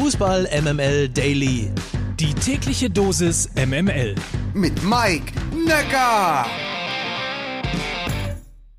Fußball MML Daily. Die tägliche Dosis MML. Mit Mike Necker.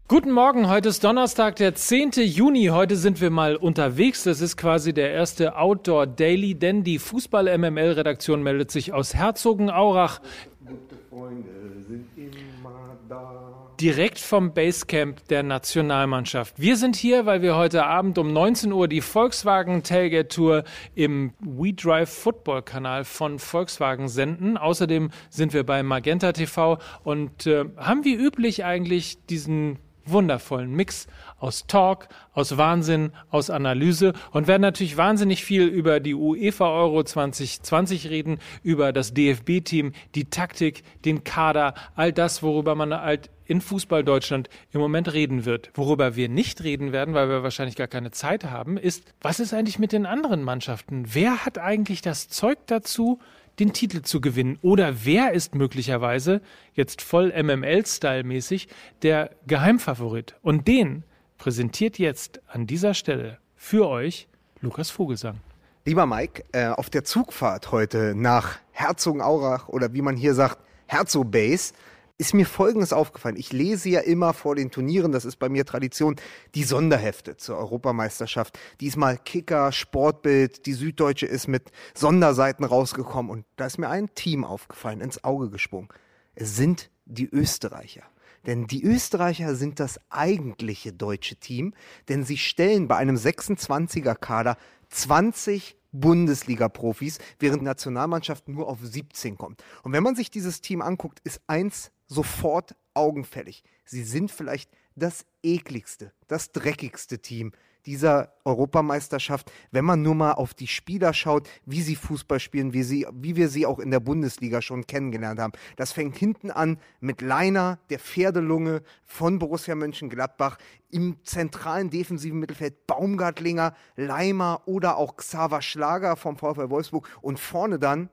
Guten Morgen, heute ist Donnerstag, der 10. Juni. Heute sind wir mal unterwegs. Das ist quasi der erste Outdoor Daily, denn die Fußball MML Redaktion meldet sich aus Herzogenaurach. Gute Freunde sind immer da direkt vom Basecamp der Nationalmannschaft. Wir sind hier, weil wir heute Abend um 19 Uhr die Volkswagen Tailgate Tour im WeDrive Football Kanal von Volkswagen senden. Außerdem sind wir bei Magenta TV und äh, haben wie üblich eigentlich diesen wundervollen Mix aus Talk, aus Wahnsinn, aus Analyse und werden natürlich wahnsinnig viel über die UEFA Euro 2020 reden, über das DFB-Team, die Taktik, den Kader, all das, worüber man halt in Fußball Deutschland im Moment reden wird. Worüber wir nicht reden werden, weil wir wahrscheinlich gar keine Zeit haben, ist, was ist eigentlich mit den anderen Mannschaften? Wer hat eigentlich das Zeug dazu, den Titel zu gewinnen? Oder wer ist möglicherweise jetzt voll MML-Style-mäßig der Geheimfavorit? Und den präsentiert jetzt an dieser Stelle für euch Lukas Vogelsang. Lieber Mike, äh, auf der Zugfahrt heute nach Herzogenaurach oder wie man hier sagt, Herzog-Base, ist mir Folgendes aufgefallen. Ich lese ja immer vor den Turnieren, das ist bei mir Tradition, die Sonderhefte zur Europameisterschaft. Diesmal Kicker, Sportbild, die Süddeutsche ist mit Sonderseiten rausgekommen und da ist mir ein Team aufgefallen, ins Auge gesprungen. Es sind die Österreicher. Denn die Österreicher sind das eigentliche deutsche Team, denn sie stellen bei einem 26er Kader 20 Bundesliga-Profis, während die Nationalmannschaft nur auf 17 kommt. Und wenn man sich dieses Team anguckt, ist eins sofort augenfällig. Sie sind vielleicht das ekligste, das dreckigste Team dieser Europameisterschaft, wenn man nur mal auf die Spieler schaut, wie sie Fußball spielen, wie, sie, wie wir sie auch in der Bundesliga schon kennengelernt haben. Das fängt hinten an mit Leiner, der Pferdelunge von Borussia Mönchengladbach, im zentralen defensiven Mittelfeld Baumgartlinger, Leimer oder auch Xaver Schlager vom VfL Wolfsburg und vorne dann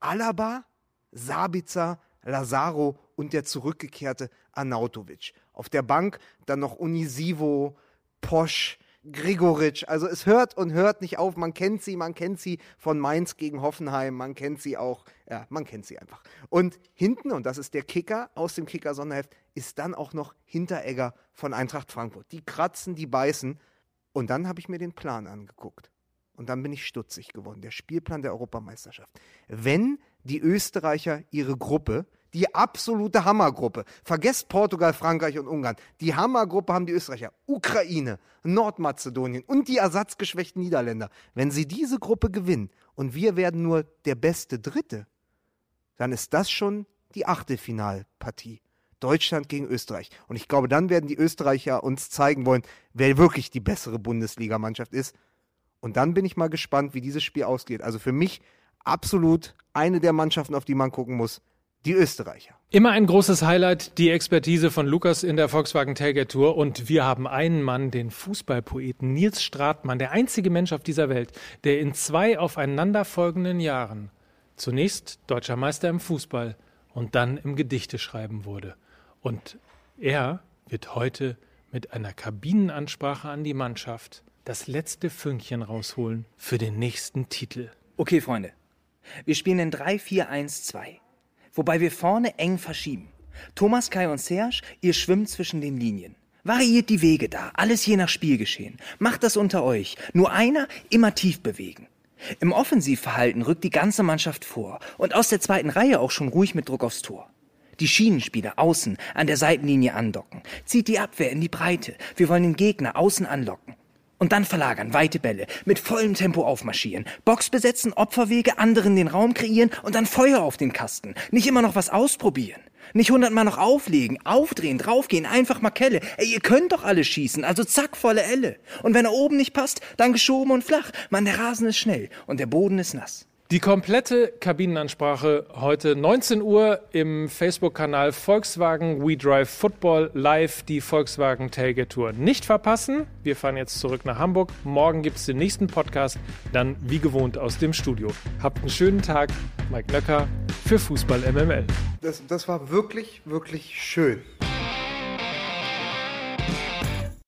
Alaba, Sabitzer, Lazaro und der zurückgekehrte Arnautovic. Auf der Bank dann noch Unisivo, Posch, Gregoritsch. Also es hört und hört nicht auf. Man kennt sie, man kennt sie von Mainz gegen Hoffenheim, man kennt sie auch, ja, man kennt sie einfach. Und hinten, und das ist der Kicker aus dem Kicker-Sonderheft, ist dann auch noch Hinteregger von Eintracht Frankfurt. Die kratzen, die beißen. Und dann habe ich mir den Plan angeguckt. Und dann bin ich stutzig geworden. Der Spielplan der Europameisterschaft. Wenn die Österreicher ihre Gruppe die absolute Hammergruppe. Vergesst Portugal, Frankreich und Ungarn. Die Hammergruppe haben die Österreicher, Ukraine, Nordmazedonien und die ersatzgeschwächten Niederländer. Wenn sie diese Gruppe gewinnen und wir werden nur der beste Dritte, dann ist das schon die Achtelfinalpartie. Deutschland gegen Österreich. Und ich glaube, dann werden die Österreicher uns zeigen wollen, wer wirklich die bessere Bundesligamannschaft ist. Und dann bin ich mal gespannt, wie dieses Spiel ausgeht. Also für mich absolut eine der Mannschaften, auf die man gucken muss die Österreicher. Immer ein großes Highlight, die Expertise von Lukas in der Volkswagen Tailgate Tour. Und wir haben einen Mann, den Fußballpoeten Nils Stratmann, der einzige Mensch auf dieser Welt, der in zwei aufeinanderfolgenden Jahren zunächst deutscher Meister im Fußball und dann im Gedichteschreiben wurde. Und er wird heute mit einer Kabinenansprache an die Mannschaft das letzte Fünkchen rausholen für den nächsten Titel. Okay, Freunde. Wir spielen in 3-4-1-2 wobei wir vorne eng verschieben. Thomas, Kai und Serge, ihr schwimmt zwischen den Linien. Variiert die Wege da, alles je nach Spielgeschehen. Macht das unter euch. Nur einer immer tief bewegen. Im Offensivverhalten rückt die ganze Mannschaft vor und aus der zweiten Reihe auch schon ruhig mit Druck aufs Tor. Die Schienenspieler außen an der Seitenlinie andocken. Zieht die Abwehr in die Breite. Wir wollen den Gegner außen anlocken. Und dann verlagern, weite Bälle, mit vollem Tempo aufmarschieren, Box besetzen, Opferwege, anderen den Raum kreieren und dann Feuer auf den Kasten. Nicht immer noch was ausprobieren. Nicht hundertmal noch auflegen, aufdrehen, draufgehen, einfach mal Kelle. Ey, ihr könnt doch alle schießen, also zack, volle Elle. Und wenn er oben nicht passt, dann geschoben und flach. Mann, der Rasen ist schnell und der Boden ist nass. Die komplette Kabinenansprache heute 19 Uhr im Facebook-Kanal Volkswagen We Drive Football live die Volkswagen Tailgate Tour. Nicht verpassen. Wir fahren jetzt zurück nach Hamburg. Morgen gibt es den nächsten Podcast, dann wie gewohnt aus dem Studio. Habt einen schönen Tag. Mike Nöcker für Fußball MML. Das, das war wirklich, wirklich schön.